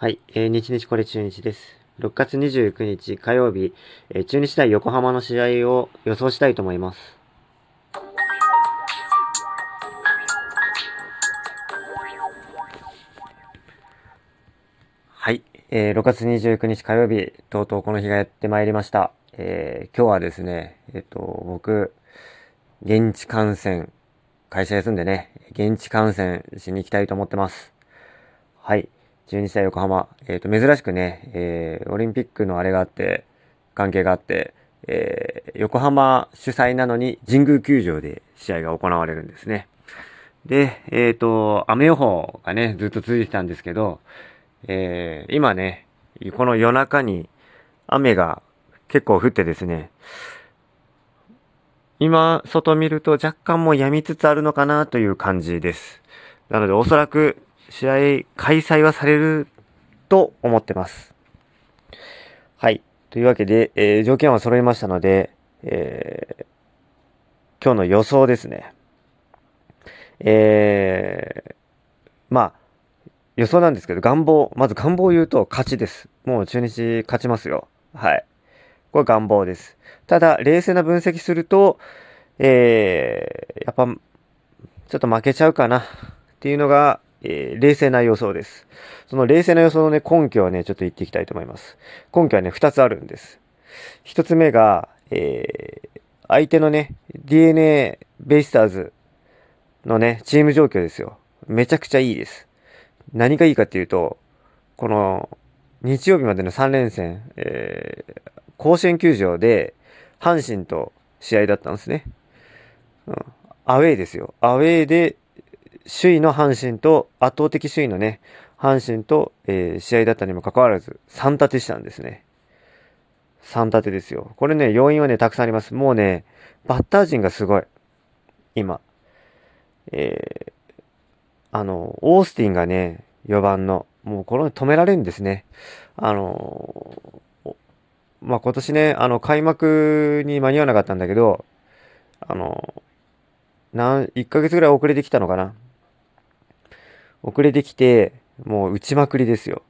はい、えー、日日これ中日です。6月29日火曜日、えー、中日対横浜の試合を予想したいと思います。はい、えー、6月29日火曜日、とうとうこの日がやってまいりました。えー、今日はですね、えっ、と、僕、現地観戦、会社休んでね、現地観戦しに行きたいと思ってます。はい。12歳横浜、えっ、ー、と、珍しくね、えー、オリンピックのあれがあって、関係があって、えー、横浜主催なのに神宮球場で試合が行われるんですね。で、えっ、ー、と、雨予報がね、ずっと続いてたんですけど、えー、今ね、この夜中に雨が結構降ってですね、今、外見ると若干もう止みつつあるのかなという感じです。なのでおそらく試合開催はされると思ってます。はい。というわけで、えー、条件は揃いましたので、えー、今日の予想ですね。えー、まあ、予想なんですけど、願望、まず願望を言うと勝ちです。もう中日勝ちますよ。はい。これ願望です。ただ、冷静な分析すると、えー、やっぱ、ちょっと負けちゃうかなっていうのが、えー、冷静な予想です。その冷静な予想のね、根拠はね、ちょっと言っていきたいと思います。根拠はね、2つあるんです。1つ目が、えー、相手のね、DNA ベイスターズのね、チーム状況ですよ。めちゃくちゃいいです。何がいいかっていうと、この、日曜日までの3連戦、えー、甲子園球場で、阪神と試合だったんですね。うん。アウェーですよ。アウェーで首位の阪神と、圧倒的首位のね、阪神と、えー、試合だったにもかかわらず、3立てしたんですね。3立てですよ。これね、要因はね、たくさんあります。もうね、バッター陣がすごい。今。えー、あの、オースティンがね、4番の、もうこの止められるんですね。あのまあ、今年ね、あの、開幕に間に合わなかったんだけど、あの、なん、1ヶ月ぐらい遅れてきたのかな。遅れてきて、もう打ちまくりですよ。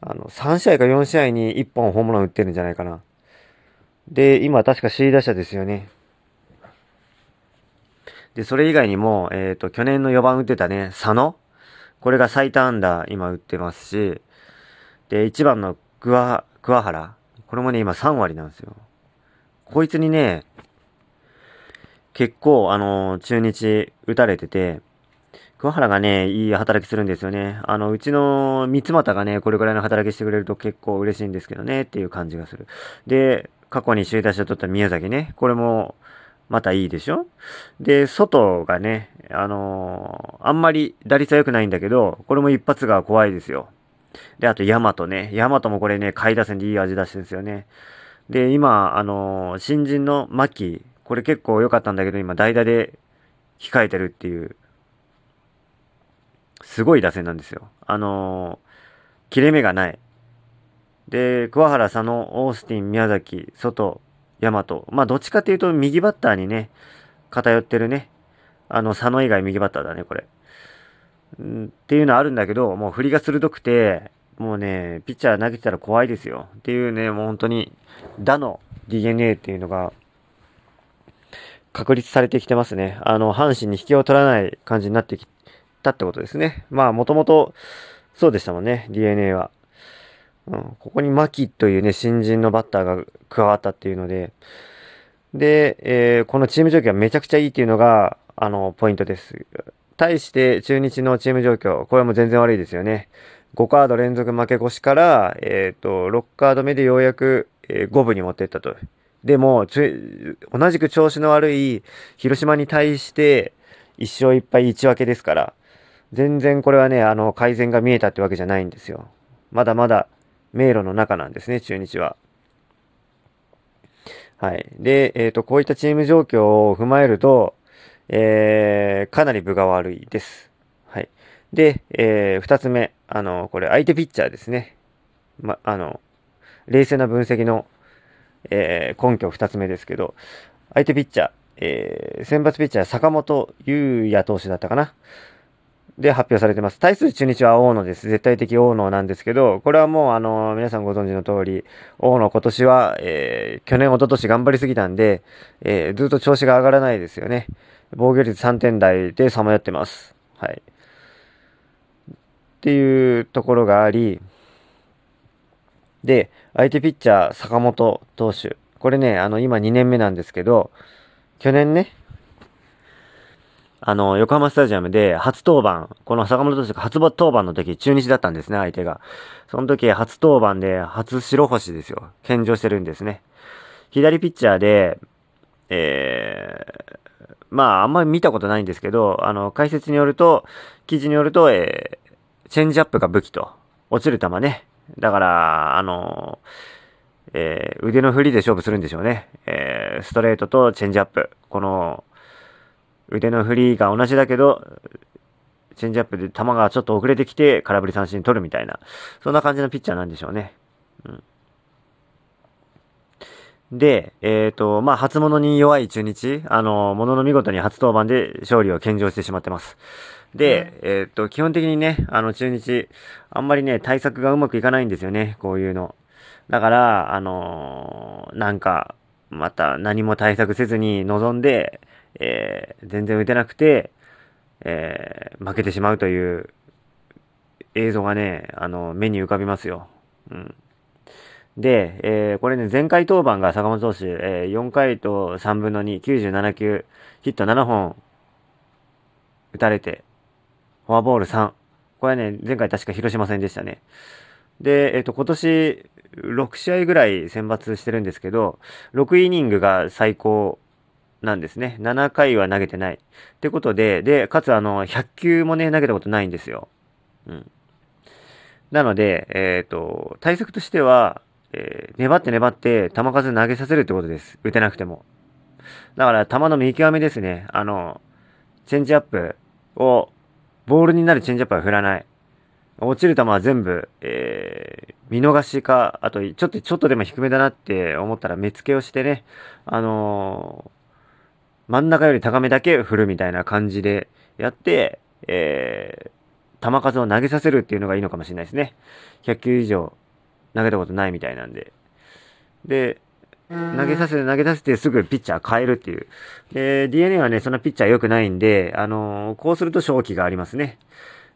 あの、3試合か4試合に1本ホームラン打ってるんじゃないかな。で、今確か C 打者ですよね。で、それ以外にも、えっ、ー、と、去年の4番打ってたね、佐野これが最多安打今打ってますし、で、1番の桑、桑原これもね、今3割なんですよ。こいつにね、結構、あの、中日打たれてて、桑原がね、いい働きするんですよね。あの、うちの三俣がね、これぐらいの働きしてくれると結構嬉しいんですけどね、っていう感じがする。で、過去に首位打者取った宮崎ね、これも、またいいでしょ？で、外がね、あのー、あんまり打率は良くないんだけど、これも一発が怖いですよ。で、あと、ヤマトね。ヤマトもこれね、下位打線でいい味出してるんですよね。で、今、あのー、新人の牧、これ結構良かったんだけど、今、代打で控えてるっていう、すごい打線なんですよ。あのー、切れ目がない。で、桑原、佐野、オースティン、宮崎、外、大和。まあ、どっちかっていうと、右バッターにね、偏ってるね。あの、佐野以外右バッターだね、これ。んっていうのはあるんだけど、もう振りが鋭くて、もうね、ピッチャー投げてたら怖いですよ。っていうね、もう本当に、打の DNA っていうのが、確立されてきてますね。あの、阪神に引きを取らない感じになってきてたってことですね。まあ、もともとそうでしたもんね、DNA は。うん、ここに牧というね、新人のバッターが加わったっていうので、で、えー、このチーム状況はめちゃくちゃいいっていうのが、あの、ポイントです。対して中日のチーム状況、これも全然悪いですよね。5カード連続負け越しから、えっ、ー、と、6カード目でようやく、えー、5分に持っていったと。でも、同じく調子の悪い広島に対して、1勝1敗1分けですから、全然これはね、あの、改善が見えたってわけじゃないんですよ。まだまだ迷路の中なんですね、中日は。はい。で、えっ、ー、と、こういったチーム状況を踏まえると、えー、かなり分が悪いです。はい。で、えー、二つ目、あの、これ相手ピッチャーですね。ま、あの、冷静な分析の、えー、根拠二つ目ですけど、相手ピッチャー、えー、選抜ピッチャー坂本優也投手だったかな。で発表されてます。対する中日は大野です。絶対的大野なんですけど、これはもうあの、皆さんご存知の通り、大野今年は、えー、去年、一昨年頑張りすぎたんで、えー、ずっと調子が上がらないですよね。防御率3点台でさまよってます。はい。っていうところがあり、で、相手ピッチャー、坂本投手。これね、あの、今2年目なんですけど、去年ね、あの、横浜スタジアムで初登板、この坂本投手が初登板の時、中日だったんですね、相手が。その時、初登板で、初白星ですよ。献上してるんですね。左ピッチャーで、えー、まあ、あんまり見たことないんですけど、あの、解説によると、記事によると、えー、チェンジアップが武器と。落ちる球ね。だから、あの、えー、腕の振りで勝負するんでしょうね。えー、ストレートとチェンジアップ。この、腕の振りが同じだけど、チェンジアップで球がちょっと遅れてきて空振り三振取るみたいな、そんな感じのピッチャーなんでしょうね。うん。で、えっ、ー、と、まあ、初物に弱い中日、あの、ものの見事に初登板で勝利を献上してしまってます。で、えっ、ー、と、基本的にね、あの、中日、あんまりね、対策がうまくいかないんですよね、こういうの。だから、あのー、なんか、また何も対策せずに臨んで、えー、全然打てなくて、えー、負けてしまうという映像がね、あの、目に浮かびますよ。うん。で、えー、これね、前回登板が坂本投手、えー、4回と3分の2、97球、ヒット7本打たれて、フォアボール3。これね、前回確か広島戦でしたね。で、えっ、ー、と、今年6試合ぐらい選抜してるんですけど、6イニングが最高なんですね。7回は投げてない。ってことで、で、かつあの、100球もね、投げたことないんですよ。うん。なので、えっ、ー、と、対策としては、えー、粘って粘って球数投げさせるってことです。打てなくても。だから、球の見極めですね。あの、チェンジアップを、ボールになるチェンジアップは振らない。落ちる球は全部、えー、見逃しか、あと、ちょっと、ちょっとでも低めだなって思ったら目付けをしてね、あの真ん中より高めだけ振るみたいな感じでやって、えー、球数を投げさせるっていうのがいいのかもしれないですね。100球以上投げたことないみたいなんで。で、投げさせて投げさせてすぐピッチャー変えるっていう。で、DNA はね、そんなピッチャー良くないんで、あのー、こうすると勝機がありますね。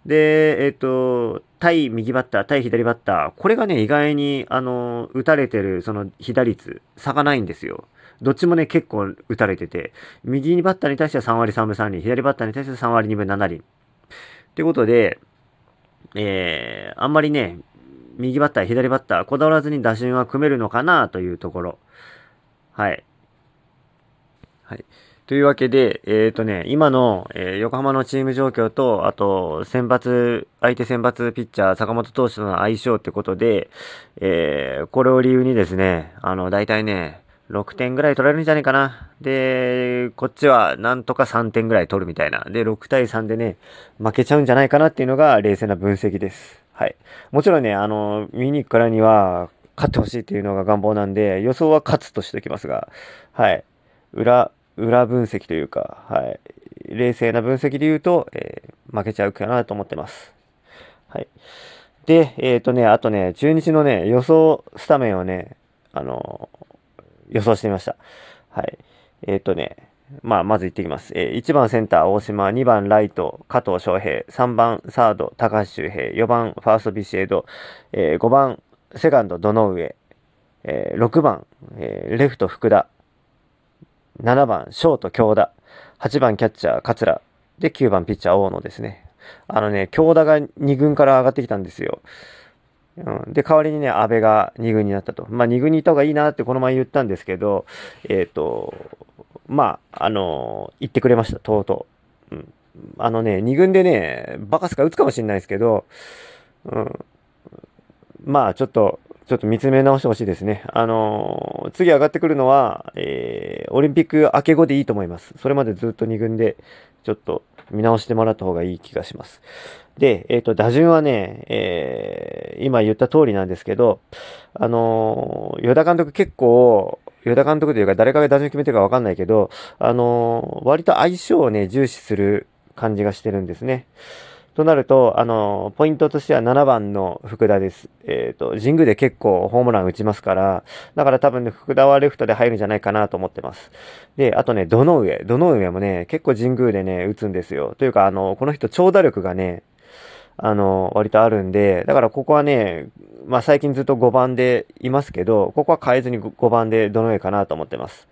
で、えっ、ー、と、対右バッター、対左バッター、これがね、意外に、あのー、打たれてる、その、被打率、差がないんですよ。どっちもね、結構打たれてて、右バッターに対しては3割3分3厘、左バッターに対しては3割2分7厘。ってことで、えー、あんまりね、右バッター、左バッター、こだわらずに打順は組めるのかなというところ。はい。はい。というわけで、えっ、ー、とね、今の、えー、横浜のチーム状況と、あと、選抜、相手選抜ピッチャー、坂本投手との相性ってことで、えー、これを理由にですね、あの、大体ね、6点ぐらい取られるんじゃないかな。で、こっちはなんとか3点ぐらい取るみたいな。で、6対3でね、負けちゃうんじゃないかなっていうのが冷静な分析です。はい。もちろんね、あの、見に行くからには、勝ってほしいっていうのが願望なんで、予想は勝つとしておきますが、はい。裏、裏分析というか、はい。冷静な分析で言うと、えー、負けちゃうかなと思ってます。はい。で、えっ、ー、とね、あとね、中日のね、予想スタメンをね、あの予想してみました。はい。えっ、ー、とね、まあ、まず言ってきます。えー、1番センター、大島、2番ライト、加藤翔平、3番サード、高橋周平、4番ファーストビシエド、えー、5番セカンド、堂上、えー、6番、えー、レフト、福田、7番ショート、京田、8番キャッチャー、桂、で、9番ピッチャー、大野ですね。あのね、京田が2軍から上がってきたんですよ。うん、で、代わりにね、安倍が2軍になったと。まあ、2軍にいた方がいいなってこの前言ったんですけど、えっ、ー、と、まあ、あの言ってくれました、とうとう。うん、あのね、2軍でね、バカすか打つかもしれないですけど、うん、まあ、ちょっと、ちょっと見つめ直してほしいですね。あの次上がってくるのは、えー、オリンピック明け後でいいと思います。それまでずっと2軍で、ちょっと見直してもらった方がいい気がします。で、えっ、ー、と、打順はね、えー、今言った通りなんですけど、あのー、与田監督結構、与田監督というか誰かが打順決めてるかわかんないけど、あの、割と相性をね、重視する感じがしてるんですね。となると、あの、ポイントとしては7番の福田です。えっ、ー、と、神宮で結構ホームラン打ちますから、だから多分ね、福田はレフトで入るんじゃないかなと思ってます。で、あとね、どの上、どの上もね、結構神宮でね、打つんですよ。というか、あの、この人長打力がね、あの、割とあるんで、だからここはね、まあ最近ずっと5番でいますけど、ここは変えずに5番でどの上かなと思ってます。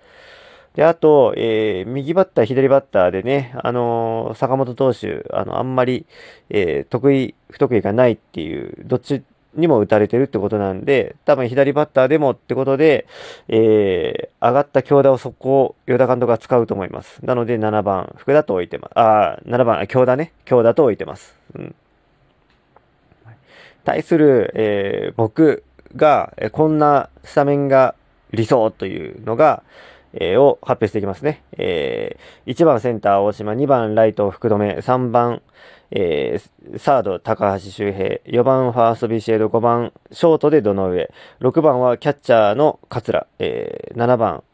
で、あと、えー、右バッター、左バッターでね、あのー、坂本投手、あの、あんまり、えー、得意、不得意がないっていう、どっちにも打たれてるってことなんで、多分左バッターでもってことで、えー、上がった強打をそこを、与田監督が使うと思います。なので、7番、福田と置いてます。あ、7番、強打ね。強打と置いてます。うん。対する、えー、僕が、えこんなスタメンが理想というのが、えー、を発表していきますね。えー、1番センター大島、2番ライト福留、3番、えー、サード高橋周平、4番ファーストビシエド、5番ショートでどの上、6番はキャッチャーの桂、えー、7番、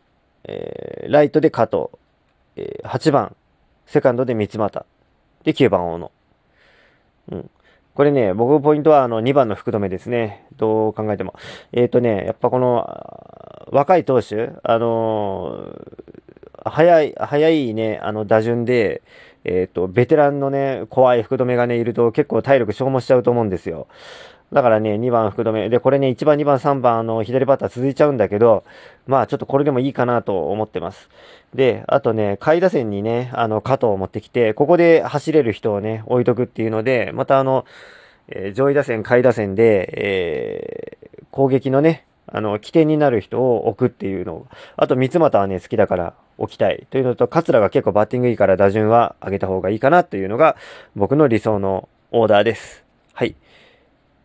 えー、ライトで加藤、えー、8番セカンドで三俣、で9番大野。うん。これね、僕ポイントはあの2番の福留ですね。どう考えても。えっ、ー、とね、やっぱこの若い投手、あのー、早い、早いね、あの打順で、えっ、ー、と、ベテランのね、怖い福留がね、いると結構体力消耗しちゃうと思うんですよ。だからね、2番福留。で、これね、1番、2番、3番、あの、左バッター続いちゃうんだけど、まあ、ちょっとこれでもいいかなと思ってます。で、あとね、下位打線にね、あの、加藤を持ってきて、ここで走れる人をね、置いとくっていうので、またあの、えー、上位打線、下位打線で、えー、攻撃のね、あの、起点になる人を置くっていうのを、あと三俣はね、好きだから置きたいというのと、桂が結構バッティングいいから打順は上げた方がいいかなというのが、僕の理想のオーダーです。